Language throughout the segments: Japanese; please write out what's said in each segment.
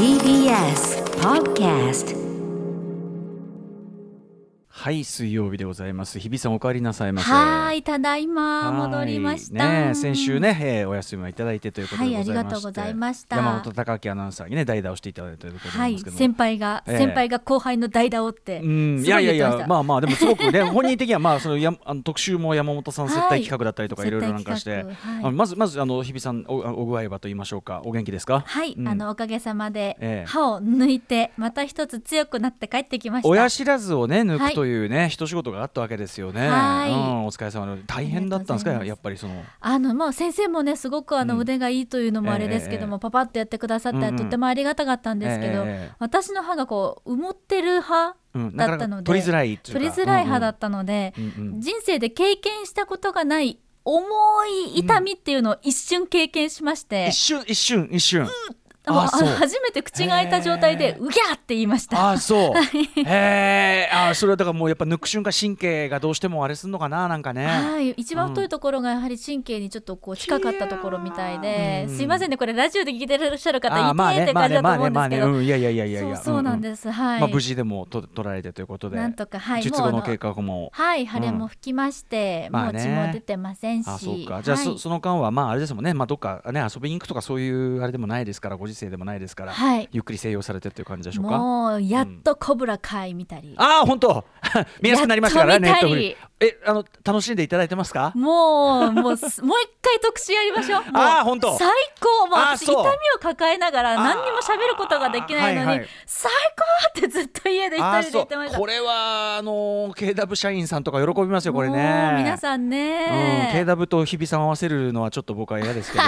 TBS Podcast はい水曜日でございます。日比さんお帰りなさいませ。はい、ただいまはい。戻りました。ね先週ね、えーお休みをいただいてということではいありがとうございました。山本貴明アナウンサーにね代打をしていただいたということなはい、んですけども、先輩が、ええ。先輩が後輩の代打をって。うん、いすやいやいやまあまあでもすごくね 本人的にはまあそのやあの特集も山本さん接待企画だったりとか、はいい、ろいろなんかして、はい。まずまずあの日比さんおお具合はと言いましょうか。お元気ですか？はい、うん。あのおかげさまで、ええ。歯を抜いてまた一つ強くなって帰ってきました。親知らずをね抜はいくというね、一仕事があったわけですよね。はい。うん、お疲れ様で。大変だったんですか？やっぱりその。あのもう先生もねすごくあのうん腕がいいというのもあれですけども、ええ。パパッとやってくださって、とってもありがたかったんですけど、ええ私の歯がこう埋もってる歯うん、だったので取りづらい取りづらい歯だったので、人生で経験したことがない重い痛みっていうのを一瞬経験しまして、一瞬一瞬一瞬。ああそうの初めて口が開いた状態でうぎゃーって言いました。あそう。へえ。あそれはだからもうやっぱ抜く瞬間神経がどうしてもあれすんのかななんかね。はい、一番太いところがやはり神経にちょっとこう近かったところみたいで、うんすいませんねこれラジオで聞いてらっしゃる方あまあいてってねまあね感じだと思まあねまあうんですけど、ねうんいやいやいやいや。そうそうなんす。です、はい、まあ無事でもと取られてということで。なんとかはい術後の計画も。はい腫れも吹きまして、まあねもう血も出てませんし、あそうかじゃあ、はいそその間はまああれですもんねまあどっかね遊びに行くとかそういうあれでもないですからご時世でもないですから、はい。ゆっくり静養されてっていう感じでしょうか？もうやっとコブラ会見たり、ああ本当。見やすくなりましたからねえあの楽しんでいただいてますか？もうもうす もう一回特集やりましょう。あーほんと最高。もう私痛みを抱えながら何にも喋ることができないのに、はいはい。最高ってずっと家で一人で言ってました。これはあの KW 社員さんとか喜びますよこれもねう皆さんうん、ね、KW と日比さんを合わせるのはちょっと僕は嫌ですけど、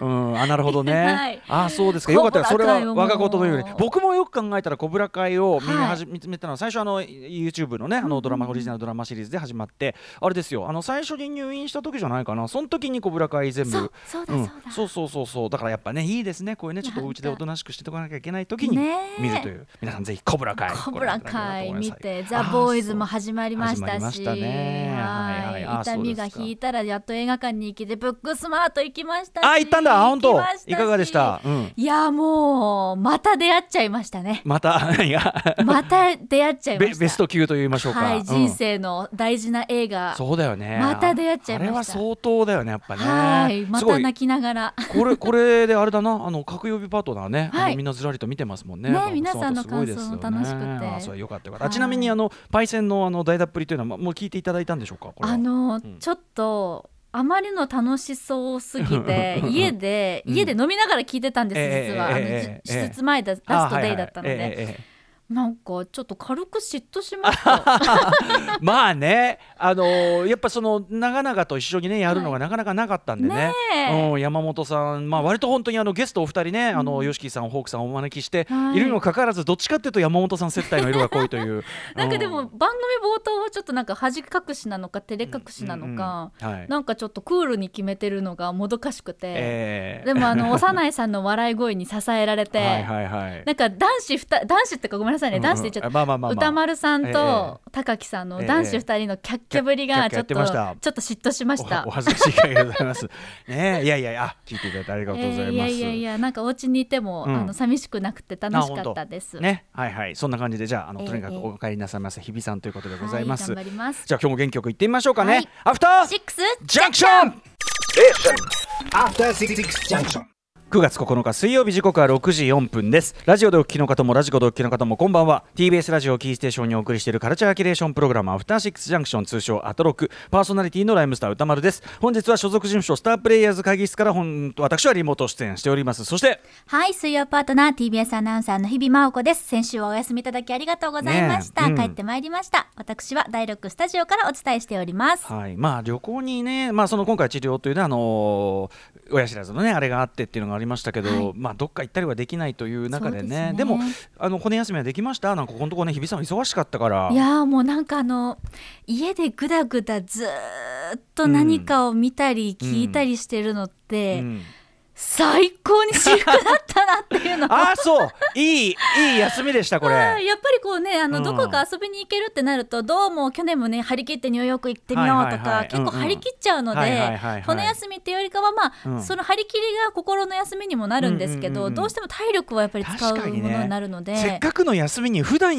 うん、あなるほどね、はい。あそうですか。よかった。らそれは我がことのように。僕もよく考えたらコブラ会を見はい。始めたのは最初あの YouTube のねあのドラマオリジナルドラマシリーズで始まってあれですよ。あの最初に入院した時じゃないかな。その時にコブラ会全部。そうそうそう。そうそうそうそう。だからやっぱねいいですね。こういうねちょっとお家でおとなしくしておかなきゃいけない時に見るという、皆さんぜひコブラ会コブラ会見て、ザ・ボーイズも始まりましたし、痛みが引いたらやっと映画館に行きでブックスマート行きましたし、あ行ったんだ。本当。いかがでした、うん、いやもうまた出会っちゃいましたね。またいやまた出会っちゃいました。ベベスト級と言いましょうか、はい、うん人生の大事な映画。そうだよねまた出会っちゃいましたあれは相当だよねやっぱねはい、また泣きながら。これこれであれだなあの各曜日パートナーね、はいみんなずらりと見てますもんね。ねあ皆さんの感想も楽しくてあそれよかったよかった。ちなみにあのパイセンのあの大脱っぷりというのはまもう聞いていただいたんでしょうか？あの、んちょっと。あまりの楽しそうすぎて 家で、うん。家で飲みながら聞いてたんです、ええ実は、あのええええ。じ手術前だラストデイだったので、なんかちょっと軽く嫉妬しました まあね、あのーやっぱその長々と一緒にねやるのがなかなかなかったんでね。ねえうん、山本さん、まあ割と本当にあのゲストお二人ね、あの YOSHIKI さん、ホークさんをお招きして、はいい、るにもかかわらずどっちかっていうと山本さん接待の色が濃いという。なんかでもう番組冒頭はちょっとなんか恥隠しなのか照れ隠しなのか、うんうんはい。なんかちょっとクールに決めてるのがもどかしくて、ええでもあの幼いさんの笑い声に支えられて、はいはいはい。なんか男子ふた男子ってかごめんなさいね、男子って言っちゃった。まあまあまあまあ歌丸さんえと高木さんの男子二人のキャッキャぶりがちょっとちょっと嫉妬しましたおお。恥ずかしい限りでございます。ねえいやいやいや、あ聞いていただいてありがとうございます。えーいやいやいやなんかお家にいても、うんあの寂しくなくて楽しかったです。ね、はいはい、そんな感じで、じゃあ、あの、ええとにかくお帰りなさいませ、日比さんということでございます。はい、頑張ります。じゃあ、今日も元気よく行ってみましょうかね。はいアフターシックスジャンクション After Six Junction. 9月9日水曜日時刻は6時4分ですラジオでお聞きの方もラジコでお聞きの方もこんばんは TBS ラジオキーステーションにお送りしているカルチャーキュレーションプログラムアフターシックスジャンクション通称アトロクパーソナリティのライムスター歌丸です本日は所属事務所スタープレイヤーズ会議室から本私はリモート出演しておりますそしてはい、水曜パートナー TBS アナウンサーの日々真央子です。先週はお休みいただきありがとうございました。ねえうん帰ってまいりました。私は第6スタジオからお伝えしております。はい、まあ旅行にね、まあその今回治療というね、あのー親知らずのねあれがあってっていうのがありましたけど、はい。まあどっか行ったりはできないという中でね、ですね。でもあの骨休みはできました？なんかここのところね日比さん忙しかったから。いやーもうなんかあの家でぐだぐだずーっと何かを見たり聞いたりしてるのって、うん最高に私服だったなっていうの。ああそう。いいいい休みでしたこれ。はいやっぱりこうねあの、うん。どこか遊びに行けるってなるとどうも去年もね張り切ってニューヨーク行ってみようとか、結構張り切っちゃうので、はいはいはいはい。骨休みっていうよりかはまあ、うん。その張り切りが心の休みにもなるんですけど、どうしても体力はやっぱり使うものになるので。せっかくの休みに普段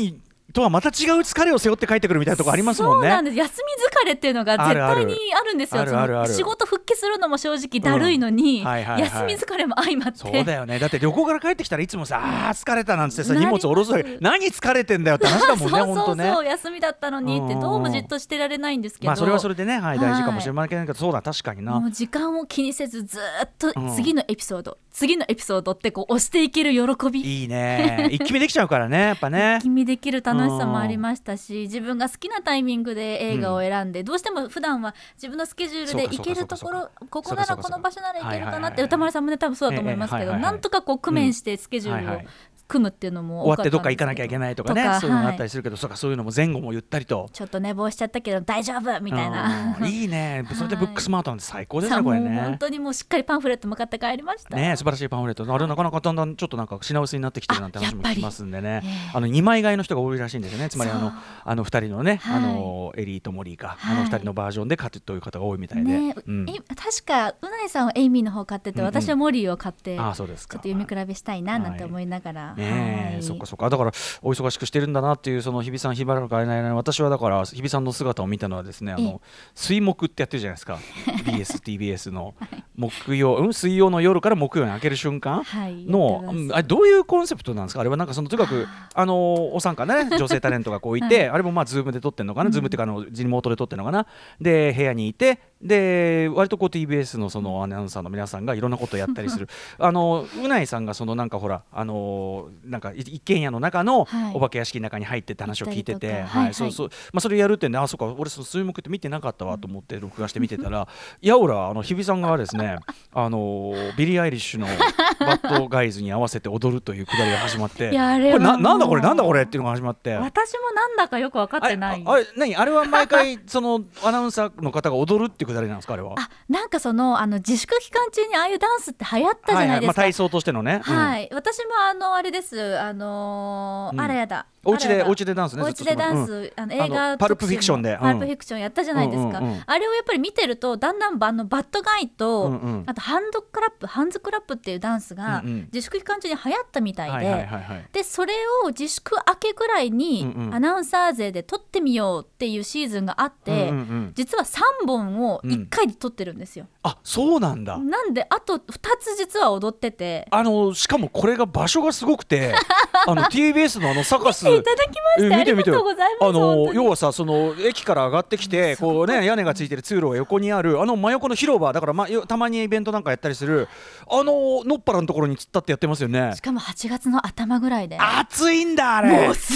とはまた違う疲れを背負って帰ってくるみたいなとこありますもんね。そうなんです。休み疲れっていうのが絶対にあるんですよ。仕事復帰するのも正直だるいのに、休み疲れも相まって。そうだよね。だって旅行から帰ってきたらいつもさあー疲れたなんつってさ荷物下ろす何疲れてんだよって話だもんね そうそうそう、休みだったのにってどうもじっとしてられないんですけど、まあそれはそれでね、はい、はい大事かもしれませんけど、そうだ確かにな。もう時間を気にせずずーっとうん次のエピソード、次のエピソードってこう押していける喜び。いいね。一気見できちゃうからね やっぱね。気味できる楽しさもありましたし自分が好きなタイミングで映画を選んで、どうしても普段は自分のスケジュールで行けるところここならこの場所なら行けるかなって歌丸さんもね多分そうだと思いますけど、ええはいはいはいなんとかこう工面してスケジュールを組むっていうのも終わってどっか行かなきゃいけないとかね。とかそういうのがあはいったりするけど、そうかそういうのも前後もゆったりと。ちょっと寝坊しちゃったけど大丈夫みたいな。うん。いいね。それでブックスマートなんて最高ですねこれね。本当にもうしっかりパンフレットも買って帰りました。ね素晴らしいパンフレット。あれなかなかだんだんちょっとなんか品薄になってきてるなんて話も聞きますんでね。ええあの2枚買いの人が多いらしいんですよね。つまりあのあの2人のね、はい。あのエリーとモリーか、はい。あの2人のバージョンで買ってという方が多いみたいで、確かうないさんはエイミーの方買ってて、私はモリーを買ってああそうですか。ちょっと読み比べしたいななんて思いながら、はい。そっかそっか。だからお忙しくしてるんだなっていうその日比さん日原か会えないな私はだから日比さんの姿を見たのはですねあええ。の水木ってやってるじゃないですか。BSTBS の。木曜、うん、水曜の夜から木曜に開ける瞬間？はい。の、やってます。うんあれどういうコンセプトなんですか？あれはなんかそのとにかくあのお三方ね女性タレントがこういて、あれもまあズームで撮ってるのかな、ズームっていうかあのリモートで撮ってるのかな？で部屋にいてで割とこう TBS のそのアナウンサーの皆さんがいろんなことをやったりする。あの宇内さんがそのなんかほらあのなんかい一軒家の中のはい。お化け屋敷の中に入ってって話を聞いてて、はいはいそうそう。まあそれやるってんであそうか俺その水木って見てなかったわと思って録画して見てたらやおらあの日比さんがですねあのビリー・アイリッシュのバッドガイズに合わせて踊るというくだりが始まってこれななんだこれなんだこれっていうのが始まって。私もなんだかよく分かってない。ああれ何？あれは毎回そのアナウンサーの方が踊るっていうくだりなんですかあれは？あなんかそのあの自粛期間中にああいうダンスって流行ったじゃないですか、まあ、体操としてのね。うん。はい、私もあのあれです。あのーうん。あらやだお家でお家でダンスねお家でダンス、あの映画パルプフィクションでパルプフィクションやったじゃないですか、あれをやっぱり見てるとだんだんあのバッドガイと、あとハンドクラップハンズクラップっていうダンスが自粛期間中に流行ったみたいで。でそれを自粛明けぐらいにアナウンサー勢で撮ってみようっていうシーズンがあって、実は3本を1回で撮ってるんですよ、あそうなんだ。なんであと2つ実は踊ってて。あのしかもこれが場所がすごくて あの TBS のあのサカス。見ていただきましてえ見て見てありがとうございますあの要はさその駅から上がってきてこうね屋根がついてる通路が横にあるあの真横の広場だから、ま、よたまにイベントなんかやったりするあののっぱらのところに突っ立ってやってますよね。しかも8月の頭ぐらいで。暑いんだあれ。もうす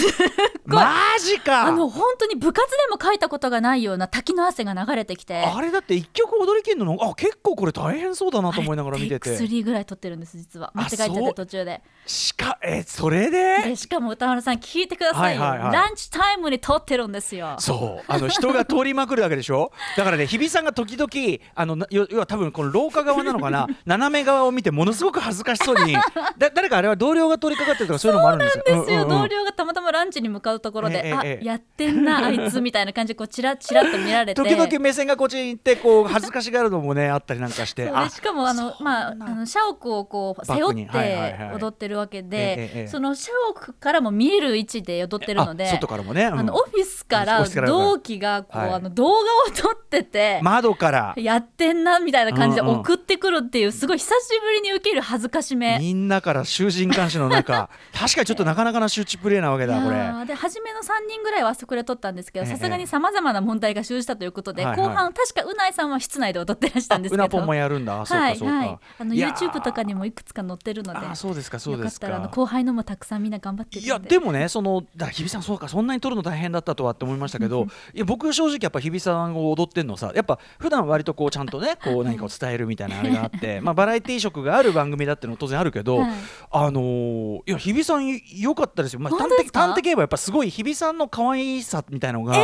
マジか。あの本当に部活でも書いたことがないような滝の汗が流れてきて。あれだって一曲踊りきんのあ結構これ大変そうだなと思いながら見てて。テイク3ぐらい撮ってるんです実は。間違えちゃって途中で。しかえそれででしかも歌丸さん聞いてくださいよ、はいはいはい。ランチタイムに撮ってるんですよ。そう。あの人が通りまくるわけでしょ？だからね日比さんが時々あのな要要は多分この廊下側なのかな？斜め側を見てものすごく恥ずかしそうに。だ誰かあれは同僚が通りかかってるとかそういうのもあるんですよ。ですよ、うんうんうん。同僚がたまたまランチに向かうところで、あえええ。えやってんなあいつみたいな感じでこうチラチラっと見られて。時々目線がこっちに行ってこう恥ずかしがるのもねあったりなんかして。そうでしかもあのまああの社屋をこう背負っはいはいてはい。踊ってるわけえええでえ。その社屋からも見える位置で踊ってるのであ外からもね、うん。あのオフィスから同期がこう、はい。あの動画を撮ってて、窓から。やってんなみたいな感じでうんうん。送ってくるっていうすごい久しぶりに受ける恥ずかしめ。みんなから囚人監視の中。確かにちょっとなかなかな周知プレイなわけだこれ。ーで初めの3人ぐらいはあそこで撮ったんですけどええ。さすがにさまざまな問題が生じたということで、はいはい。後半確かうないさんは室内で踊ってらしたんですけど。うなぽんもやるんだ。あそうはいかそうか、はい。あのいやー。YouTube とかにもいくつか載ってるので。あそうですかそうですか。よかったらあの後輩のもたくさんみんな頑張っていやでもねそのだ日比さんそうかそんなに撮るの大変だったとはって思いましたけどいや僕正直やっぱ日比さんを踊ってんのさやっぱ普段割とこうちゃんとね こう何かを伝えるみたいなあれがあってまあバラエティー色がある番組だっていうのも当然あるけど、はい。あのーいや日比さん良かったですよ、まあ、端的端的に言えばやっぱすごい日比さんの可愛さみたいのが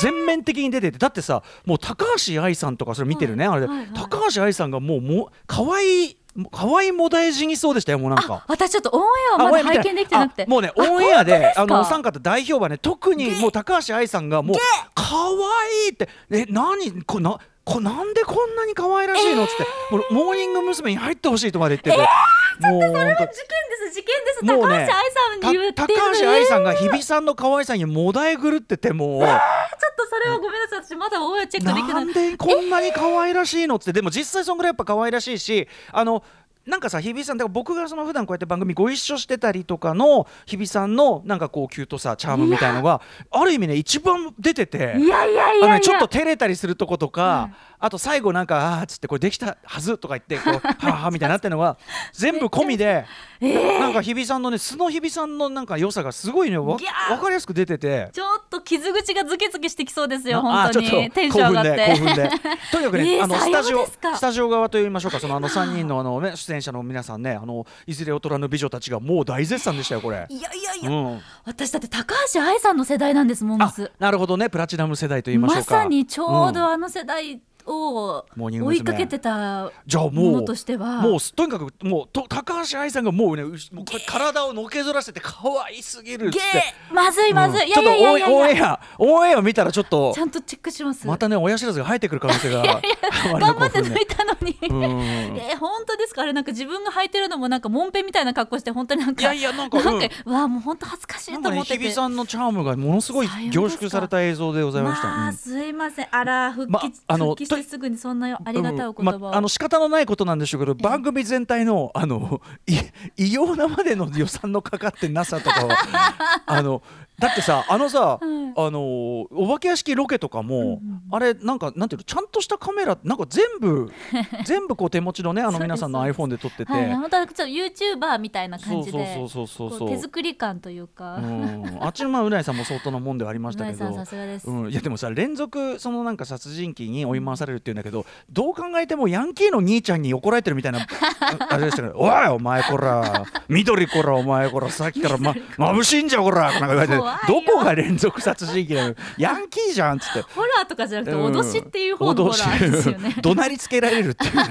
全面的に出ててだってさもう高橋愛さんとかそれ見てるね、あれで、はいはい。高橋愛さんがもうもう可愛い可愛いもだえ死にそうでしたよもうなんか。私ちょっとオンエアをまだ拝見できてなくて。もうねオンエアであのお三方大評判ね特にもう高橋愛さんがもう可愛いって。え何？こなこなんでこんなに可愛らしいの？っつって、もうモーニング娘。に入ってほしいとまで言ってて、もう本当事件です事件です。ね高橋愛さんに言ってたる高橋愛さんが日比さんの可愛さにもだえぐるっててもう。それはごめんなさい。私まだオンエアチェックできてなないんでこんなに可愛らしいのっつって。でも実際そんぐらいやっぱ可愛らしいしあのなんかさ日比さんだから僕がその普段こうやって番組ご一緒してたりとかの日比さんのなんかこうキュートさチャームみたいのがある意味ね一番出てて。いやいやいやちょっと照れたりするとことか、あと最後なんかあーっつってこれできたはずとか言ってこう はあはあみたいになってるのが全部込みで、なんか日比さんのね素の日比さんのなんか良さがすごいねわ分かりやすく出てて。ちょっと傷口がズキズキしてきそうですよあ本当に。テンション上がって。興奮で興奮で。とにかくね、えーあのスタジオスタジオ側といいましょうか。そのあの3人のあの、ね、出演者の皆さんねあのいずれ劣らぬ美女たちがもう大絶賛でしたよこれ。いやいやいうや、ん、私だって高橋愛さんの世代なんですモームあスなるほどね。プラチナム世代といいましょまうか。さにちょうどん。あの世代をモーニング追娘いかけてたももうのとしては。もうとにかくもうと高橋愛さんがもうね体をのけぞらせて可愛すぎるっって。ー。まずいまずい、うん。いやいやいやいや。オンエアを見たらちょっと。ちゃんとチェックします、またね親知らずが生えてくる可能性が。頑張って抜いたのに、うん。えー本当ですか？あれなんか自分が履いてるのもなんかモンペみたいな格好して本当になんか。いやいやなんかなんか、ううわもう本当恥ずかしないと思ってて。日比さんのチャームがものすごい凝縮された映像でございました。まあ、うんすいません。あら復帰,、まあの復帰してすぐにそんなありがたいお言葉を、うんまあの仕方のないことなんでしょうけど、番組全体のあのい異様なまでの予算のかかってなさとかは あのだってさあのさ、あのお化け屋敷ロケとかも、あれなんかなんていうのちゃんとしたカメラなんか全部 全部こう手持ちのねあの皆さんの iPhone で撮ってて。はい、本当はちょっと YouTuber みたいな感じで。そうそうそうそうそう。手作り感というか、うん、あっちのまあうないさんも相当なもんではありましたけど。さんさすがです、うん、いやでもさ連続そのなんか殺人鬼に追い回されるっていうんだけどどう考えてもヤンキーの兄ちゃんに怒られてるみたいなあ あれでしたけど「おいお前こら緑こらお前こらさっきからま眩しいんじゃこら」なんか言われてどこが連続殺人鬼なの？ヤンキーじゃんっつって。ホラーとかじゃなくてうん。脅しっていう方のホラーですよね、怒鳴りつけられるっていうね、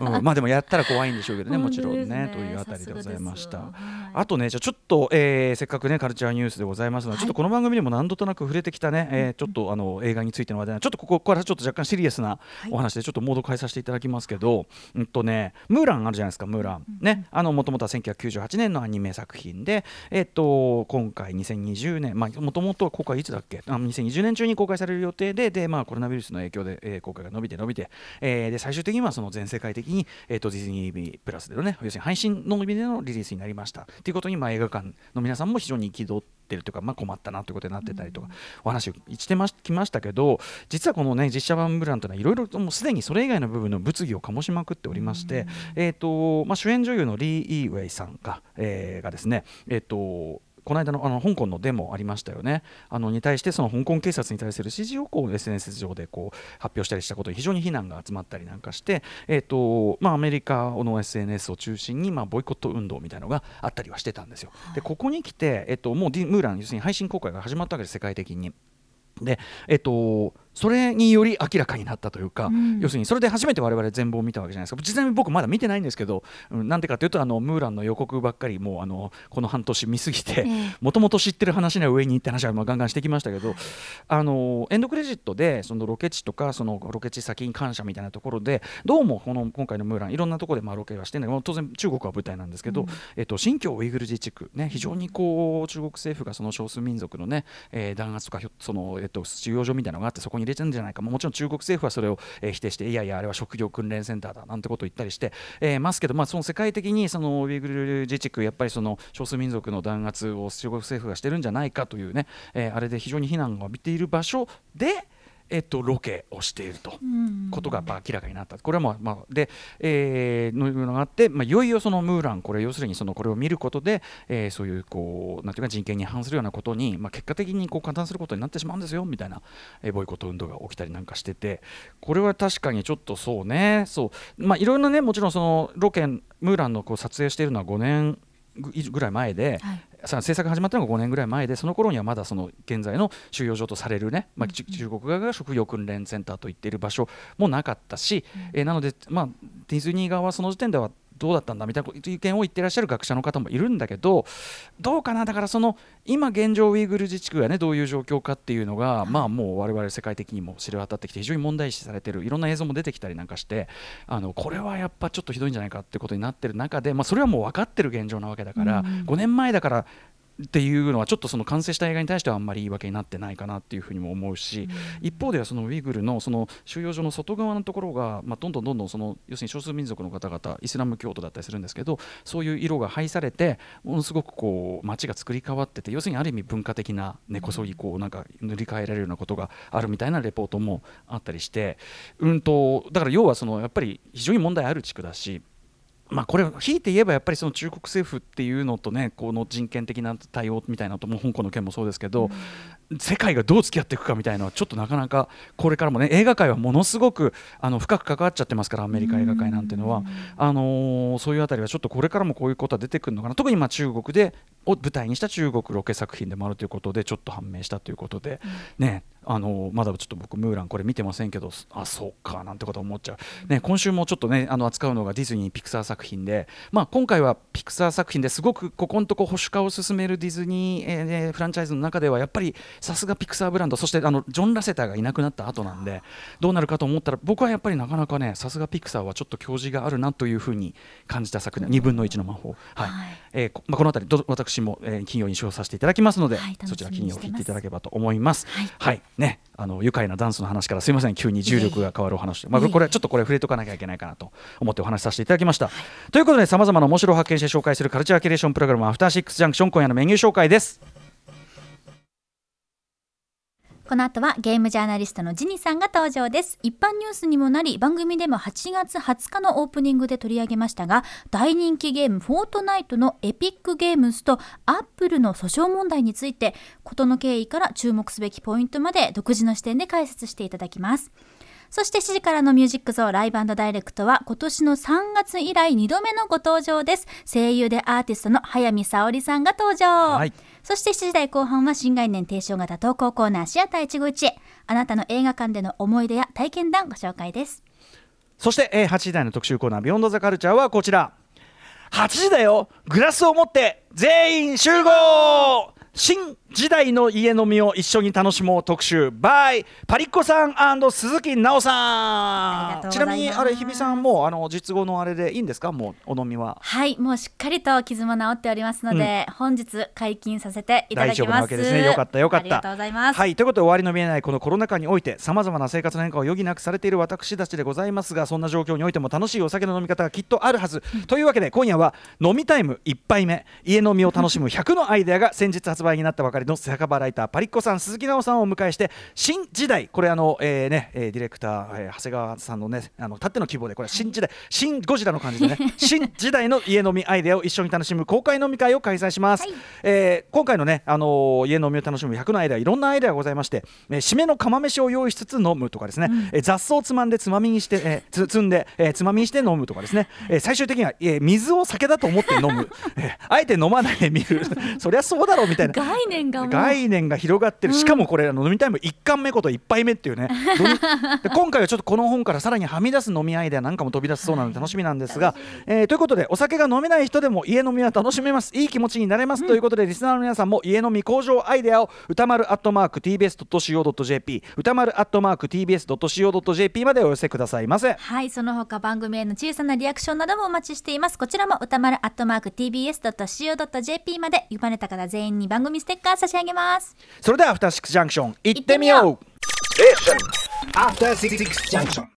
うん、まあでもやったら怖いんでしょうけどねもちろんねというあたりでございました。あとねじゃあちょっと、えーせっかくねカルチャーニュースでございますので、ちょっとこの番組でも何度となく触れてきたね、えーちょっとあの映画についての話題なちょっとここからちょっと若干シリアスなお話でちょっとモード変えさせていただきますけど、うんとねムーランあるじゃないですかムーラン、ねあのもともとは1998年のアニメ作品でえっ、と今回2020年まあもともと公開いつだっけ？あ2020年中に公開される予定ででまあコロナウイルスの影響で、えー公開が伸びて伸びて、えーで最終的にはその全世界的に、えー、とディズニープラスでのね要するに配信の意味でのリリースになりました。ということに、まあ、映画館の皆さんも非常に憤ってるというか、まあ、困ったなということになってたりとか、お話をしてまきましたけど実はこのね実写版ブランというのはいろいろともうすでにそれ以外の部分の物議を醸しまくっておりまして、えーとまあ、主演女優のリー・イーウェイさんが,、えーがですねえっ、とこの間のあの香港のデモありましたよね。あのに対してその香港警察に対する支持をこう SNS 上でこう発表したりしたことに非常に非難が集まったりなんかして、えーとまあ、アメリカの SNS を中心に、まあ、ボイコット運動みたいなのがあったりはしてたんですよ。でここに来て、えー、ともうディムーラン要するに配信公開が始まったわけです世界的に。でえっとそれにより明らかになったというか、うん。要するにそれで初めて我々全貌を見たわけじゃないですか。実際に僕まだ見てないんですけど、うん、なんでかというとあのムーランの予告ばっかりもうあのこの半年見すぎてええ。もともと知ってる話の上にって話はまあガンガンしてきましたけど、あのエンドクレジットでそのロケ地とかそのロケ地先に感謝みたいなところでどうもこの今回のムーランいろんなところでまあロケはしてるんだけど当然中国は舞台なんですけど、えっと、新疆ウイグル自治区ね非常にこう中国政府がその少数民族のね、えー弾圧とかその、えっと、収容所みたいなのがあってそこに入れてるんじゃないか、まもちろん中国政府はそれを、えー否定していやいやあれは職業訓練センターだなんてことを言ったりして、えーますけど、まあ、その世界的にそのウイグル自治区やっぱりその少数民族の弾圧を中国政府がしてるんじゃないかというね、えーあれで非常に非難を浴びている場所で、えっと、ロケをしていると。うんことが明らかになった。これはまあ、まあ、で、えー、のいうのがあって、まあ、いよいよそのムーランこれ要するにそのこれを見ることで、えーそういうこうなんていうか人権に反するようなことに、まあ、結果的にこう加担することになってしまうんですよみたいな、えーボイコット運動が起きたりなんかしててこれは確かにちょっとそうね。そう。まあいろんなねもちろんそのロケムーランのこう撮影しているのは5年ぐぐらい前で、はい。さ制作が始まったのが5年ぐらい前でその頃にはまだその現在の収容所とされるね、まあ、ち中国側が職業訓練センターと言っている場所もなかったし、えーなので、まあ、ディズニー側はその時点ではどうだったんだみたいな意見を言ってらっしゃる学者の方もいるんだけどどうかな？だからその今現状ウイグル自治区がねどういう状況かっていうのが、まあもう我々世界的にも知れ渡ってきて非常に問題視されてるいろんな映像も出てきたりなんかしてあのこれはやっぱちょっとひどいんじゃないかってことになってる中で、まあ、それはもう分かってる現状なわけだから、うん、5年前だからっていうのはちょっとその完成した映画に対してはあんまり言い訳になってないかなっていうふうにも思うし、うん、一方ではそのウイグルのその収容所の外側のところが、まあ、どんどんどんどんその要するに少数民族の方々イスラム教徒だったりするんですけどそういう色が配されてものすごくこう街が作り変わってて要するにある意味文化的な根こそぎこうなんか塗り替えられるようなことがあるみたいなレポートもあったりしてうんとだから要はそのやっぱり非常に問題ある地区だしまあ、これ、ひいて言えばやっぱりその中国政府っていうのとねこの人権的な対応みたいなとも香港の件もそうですけど、世界がどう付き合っていくかみたいなのはちょっとなかなかこれからもね映画界はものすごくあの深く関わっちゃってますからアメリカ映画界なんていうのは、うん、あのー、そういうあたりはちょっとこれからもこういうことは出てくるのかな。特にまあ中国でを舞台にした中国ロケ作品でもあるということでちょっと判明したということで、うん、ねあのまだちょっと僕ムーランこれ見てませんけどあそうかなんてこと思っちゃう、ね、今週もちょっとねあの扱うのがディズニーピクサー作品で、まあ、今回はピクサー作品ですごくここのとこ保守化を進めるディズニー、えー、フランチャイズの中ではやっぱりさすがピクサーブランドそしてあのジョン・ラセターがいなくなった後なんでどうなるかと思ったら僕はやっぱりなかなかねさすがピクサーはちょっと教示があるなというふうに感じた作品2分の1の魔法、はい。はい、えー、まあ、この辺り私も、えー、金曜に使用させていただきますので、はい、そちら金曜聞いていただければと思います。はい、はい、ねあの愉快なダンスの話からすみません急に重力が変わるお話、まあ、これちょっとこれ触れとかなきゃいけないかなと思ってお話しさせていただきました、はい、ということでさまざまな面白を発見して紹介するカルチャーキュレーションプログラムアフターシックスジャンクション今夜のメニュー紹介ですこの後はゲームジャーナリストのジニさんが登場です。一般ニュースにもなり、番組でも8月20日のオープニングで取り上げましたが、大人気ゲームフォートナイトのエピックゲームズとアップルの訴訟問題について、事の経緯から注目すべきポイントまで独自の視点で解説していただきます。そして7時からのミュージックゾーライブダイレクトは今年の3月以来2度目のご登場です。声優でアーティストの早見沙織さんが登場。はいそして7時台後半は新概念提唱型投稿コーナーシアター一期一会。あなたの映画館での思い出や体験談ご紹介です。そして、えー、8時台の特集コーナービヨンドザカルチャーはこちら。8時だよグラスを持って全員集合新時代の家飲みを一緒に楽しもう特集。by パリッコさん鈴木奈緒さん。ちなみにあれ日比さんもあの実後のあれでいいんですか？もうお飲みは。はいもうしっかりと傷も治っておりますので、うん、本日解禁させていただきます。大丈夫なわけですね。よかったよかった。ありがとうございます。はいということで終わりの見えないこのコロナ禍においてさまざまな生活の変化を余儀なくされている私たちでございますがそんな状況においても楽しいお酒の飲み方がきっとあるはず、うん、というわけで今夜は飲みタイム1杯目。家飲みを楽しむ100のアイデアが先日発売になったばかりの酒場ライターパリッコさん鈴木奈緒さんをお迎えして新時代これあの、えーねえー、ディレクター、えー、長谷川さんのねあのたっての希望でこれ新時代新ゴジラの感じでね 新時代の家飲みアイデアを一緒に楽しむ公開飲み会を開催します、はい、えー、今回のねあのー、家飲みを楽しむ100のアイデアいろんなアイデアがございまして、えー、締めの釜飯を用意しつつ飲むとかですね、うん、えー、雑草をつまんでつまみにして、えー、つ積んで、えー、つまみにして飲むとかですね、えー、最終的には、えー、水を酒だと思って飲む、えー、あえて飲まないで見る。そりゃそうだろうみたいな。概念が。概念が広がってる、しかもこれ、飲みタイム1巻目こと1杯目っていうね。で今回はちょっとこの本からさらにはみ出す飲みアイデアなんかも飛び出すそうなので楽しみなんですが、えー、ということでお酒が飲めない人でも家飲みは楽しめます。いい気持ちになれます、うん、ということでリスナーの皆さんも家飲み向上アイデアを歌丸アットマーク TBS.CO.JP 歌丸アットマーク TBS.CO.JP までお寄せくださいませ。はいその他番組への小さなリアクションなどもお待ちしています。こちらも歌丸アットマーク TBS.CO.JP まで。読まれた方全員に番組ステッカー差し上げます。それではアフターシックスジャンクション行ってみよう